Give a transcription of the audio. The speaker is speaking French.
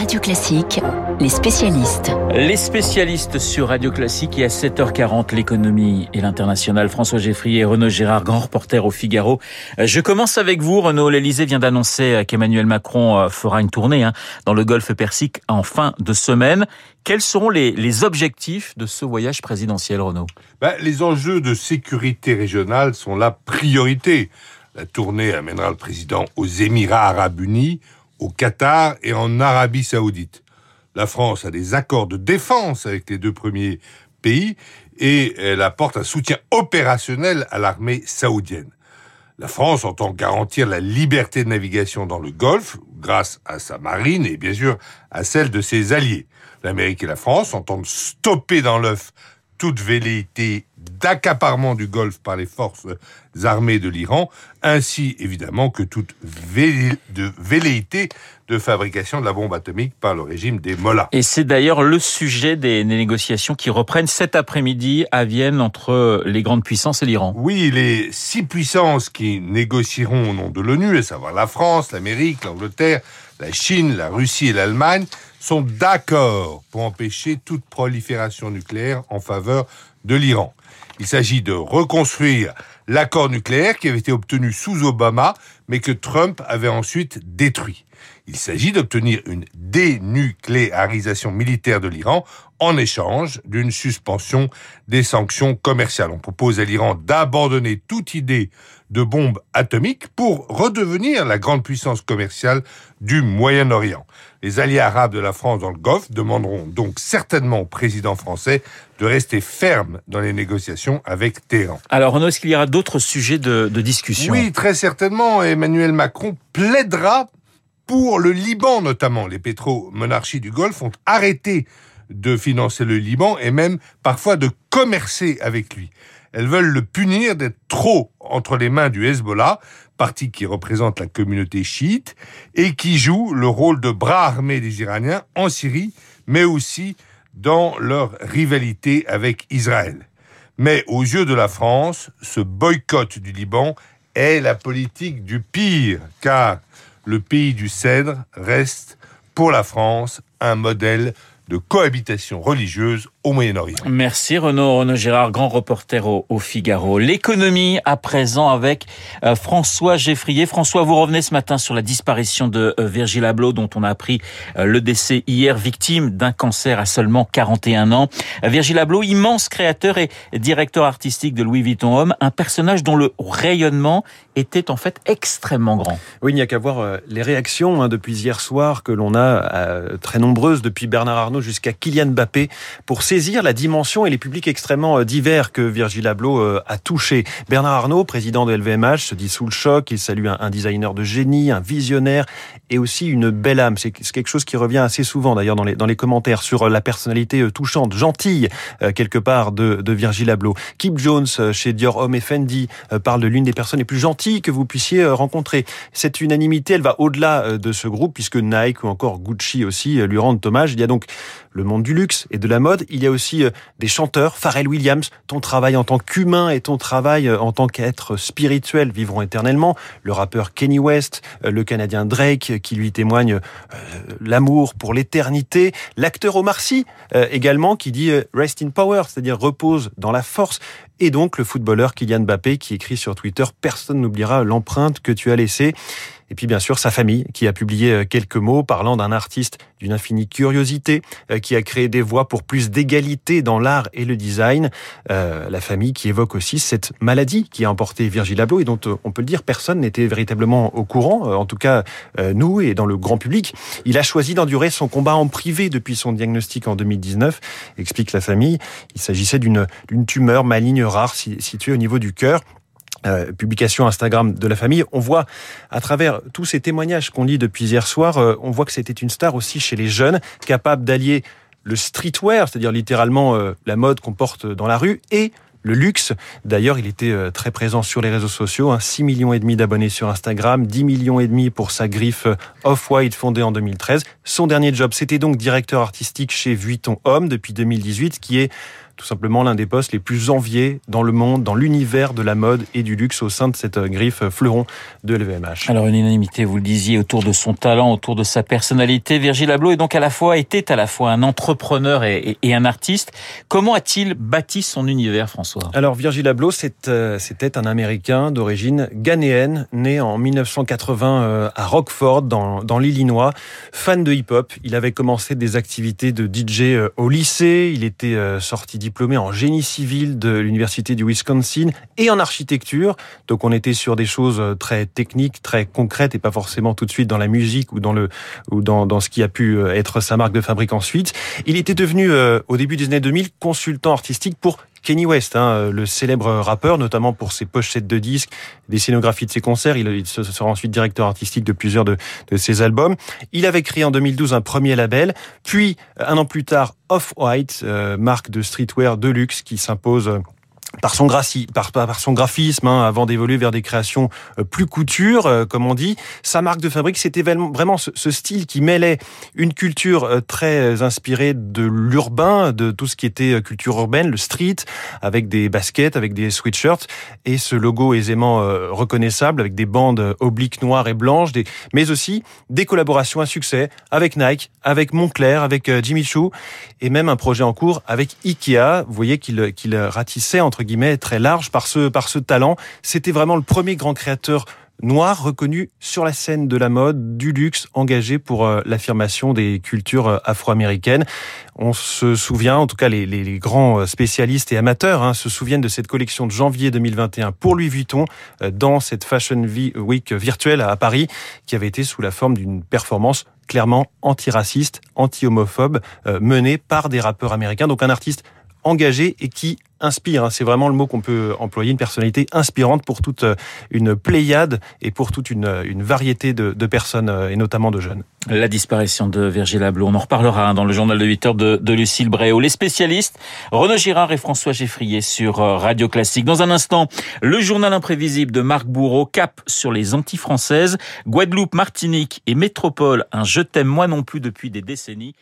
Radio Classique, les spécialistes. Les spécialistes sur Radio Classique et à 7h40 l'économie et l'international. François Geffrier et Renaud Gérard, grand reporter au Figaro. Je commence avec vous, Renaud. L'Elysée vient d'annoncer qu'Emmanuel Macron euh, fera une tournée hein, dans le Golfe Persique en fin de semaine. Quels seront les, les objectifs de ce voyage présidentiel, Renaud? Ben, Les enjeux de sécurité régionale sont la priorité. La tournée amènera le président aux Émirats arabes unis, au Qatar et en Arabie saoudite. La France a des accords de défense avec les deux premiers pays et elle apporte un soutien opérationnel à l'armée saoudienne. La France entend garantir la liberté de navigation dans le Golfe grâce à sa marine et bien sûr à celle de ses alliés. L'Amérique et la France entendent stopper dans l'œuf toute velléité d'accaparement du Golfe par les forces armées de l'Iran, ainsi évidemment que toute velléité de fabrication de la bombe atomique par le régime des Mollahs. Et c'est d'ailleurs le sujet des négociations qui reprennent cet après-midi à Vienne entre les grandes puissances et l'Iran. Oui, les six puissances qui négocieront au nom de l'ONU, à savoir la France, l'Amérique, l'Angleterre, la Chine, la Russie et l'Allemagne, sont d'accord pour empêcher toute prolifération nucléaire en faveur de l'Iran. Il s'agit de reconstruire l'accord nucléaire qui avait été obtenu sous Obama, mais que Trump avait ensuite détruit. Il s'agit d'obtenir une dénucléarisation militaire de l'Iran en échange d'une suspension des sanctions commerciales. On propose à l'Iran d'abandonner toute idée de bombe atomique pour redevenir la grande puissance commerciale du Moyen-Orient. Les alliés arabes de la France dans le Golfe demanderont donc certainement au président français de rester ferme dans les négociations avec Téhéran. Alors Renaud, est-ce qu'il y aura d'autres sujets de, de discussion Oui, très certainement. Emmanuel Macron plaidera pour le Liban notamment. Les pétromonarchies du Golfe ont arrêté de financer le Liban et même parfois de commercer avec lui. Elles veulent le punir d'être trop entre les mains du Hezbollah, parti qui représente la communauté chiite et qui joue le rôle de bras armé des Iraniens en Syrie, mais aussi dans leur rivalité avec Israël. Mais aux yeux de la France, ce boycott du Liban est la politique du pire, car le pays du cèdre reste pour la France un modèle de cohabitation religieuse au Moyen-Orient. Merci Renaud, Renaud Gérard, grand reporter au, Figaro. L'économie à présent avec euh, François Geffrier. François, vous revenez ce matin sur la disparition de euh, Virgil Abloh dont on a appris euh, le décès hier, victime d'un cancer à seulement 41 ans. Virgil Abloh, immense créateur et directeur artistique de Louis Vuitton Homme, un personnage dont le rayonnement était en fait extrêmement grand. Oui, il n'y a qu'à voir les réactions hein, depuis hier soir que l'on a très nombreuses depuis Bernard Arnault jusqu'à Kylian Mbappé pour saisir la dimension et les publics extrêmement euh, divers que Virgil Abloh euh, a touché. Bernard Arnault, président de LVMH, se dit sous le choc. Il salue un designer de génie, un visionnaire et aussi une belle âme. C'est quelque chose qui revient assez souvent d'ailleurs dans les, commentaires sur la personnalité euh, touchante, gentille quelque part de, Virgil Abloh. Kip Jones chez Dior Homme et Fendi parle de l'une des personnes les plus gentilles que vous puissiez rencontrer. Cette unanimité, elle va au-delà de ce groupe puisque Nike ou encore Gucci aussi lui rendent hommage. Il y a donc le monde du luxe et de la mode. Y a aussi euh, des chanteurs, Pharrell Williams, ton travail en tant qu'humain et ton travail euh, en tant qu'être spirituel vivront éternellement. Le rappeur Kenny West, euh, le Canadien Drake qui lui témoigne l'amour pour l'éternité. L'acteur Omar Sy également qui dit rest in power, c'est-à-dire repose dans la force. Et donc le footballeur Kylian Mbappé qui écrit sur Twitter personne n'oubliera l'empreinte que tu as laissée. Et puis bien sûr sa famille qui a publié euh, quelques mots parlant d'un artiste d'une infinie curiosité euh, qui a créé des voies pour plus d'égalité dans l'art et le design. Euh, la famille qui évoque aussi cette maladie qui a emporté Virgil Abloh et dont on peut le dire personne n'était véritablement au courant, en tout cas nous et dans le grand public. Il a choisi d'endurer son combat en privé depuis son diagnostic en 2019, explique la famille. Il s'agissait d'une tumeur maligne rare située au niveau du cœur euh, publication Instagram de la famille, on voit à travers tous ces témoignages qu'on lit depuis hier soir, euh, on voit que c'était une star aussi chez les jeunes, capable d'allier le streetwear, c'est-à-dire littéralement euh, la mode qu'on porte dans la rue, et le luxe. D'ailleurs, il était très présent sur les réseaux sociaux, hein, 6 millions et demi d'abonnés sur Instagram, 10 millions et demi pour sa griffe Off-White fondée en 2013. Son dernier job, c'était donc directeur artistique chez Vuitton Homme depuis 2018, qui est tout simplement l'un des postes les plus enviés dans le monde, dans l'univers de la mode et du luxe au sein de cette griffe fleuron de LVMH. Alors une unanimité, vous le disiez, autour de son talent, autour de sa personnalité. Virgil Abloh est donc à la fois, était à la fois un entrepreneur et, et un artiste. Comment a-t-il bâti son univers, François? Alors Virgil Abloh, euh, c'était un Américain d'origine ghanéenne, né en 1980 euh, à Rockford, dans, dans l'Illinois, fan de hip-hop. Il avait commencé des activités de DJ euh, au lycée, il était sorti diplômé en génie civil de l'Université du Wisconsin et en architecture. Donc on était sur des choses très techniques, très concrètes et pas forcément tout de suite dans la musique ou dans, le, ou dans, dans ce qui a pu être sa marque de fabrique ensuite. Il était devenu, au début des années 2000, consultant artistique pour Kenny West, hein, le célèbre rappeur, notamment pour ses pochettes de disques, des scénographies de ses concerts. Il, sera ensuite directeur artistique de plusieurs de, ses albums. Il avait créé en 2012 un premier label, puis un an plus tard Off-White, euh, marque de streetwear de luxe qui s'impose par son, par, par son graphisme, hein, avant d'évoluer vers des créations euh, plus couture, euh, comme on dit. Sa marque de fabrique, c'était vraiment ce, style qui mêlait une culture euh, très inspirée de l'urbain, de tout ce qui était culture urbaine, le street, avec des baskets, avec des sweatshirts, et ce logo aisément reconnaissable, avec des bandes obliques noires et blanches, mais aussi des collaborations à succès avec Nike, avec Montclair, avec Jimmy Choo, et même un projet en cours avec Ikea. Vous voyez qu'il qu'il ratissait entre guillemets très large par ce par ce talent. C'était vraiment le premier grand créateur noir reconnu sur la scène de la mode, du luxe, engagé pour euh, l'affirmation des cultures euh, afro-américaines. On se souvient, en tout cas les, les grands euh, spécialistes et amateurs hein, se souviennent de cette collection de janvier 2021 pour Louis Vuitton dans cette Fashion Week virtuelle à Paris qui avait été sous la forme d'une performance clairement antiraciste, anti-homophobe, menée par des rappeurs américains. Donc un artiste engagé et qui inspire. Hein. C'est vraiment le mot qu'on peut employer, une personnalité inspirante pour toute euh, une pléiade et pour toute une, euh, une variété de, de, personnes euh, et notamment de jeunes. La disparition de Virgile Abloh, on en reparlera hein, dans le journal de 8 heures de, de Lucille Bréau. Les spécialistes, Renaud Girard et François Geffrier sur Radio Classique. Dans un instant, le journal imprévisible de Marc Bourreau, cap sur les anti-françaises, Guadeloupe, Martinique et Métropole, un je t'aime moi non plus depuis des décennies.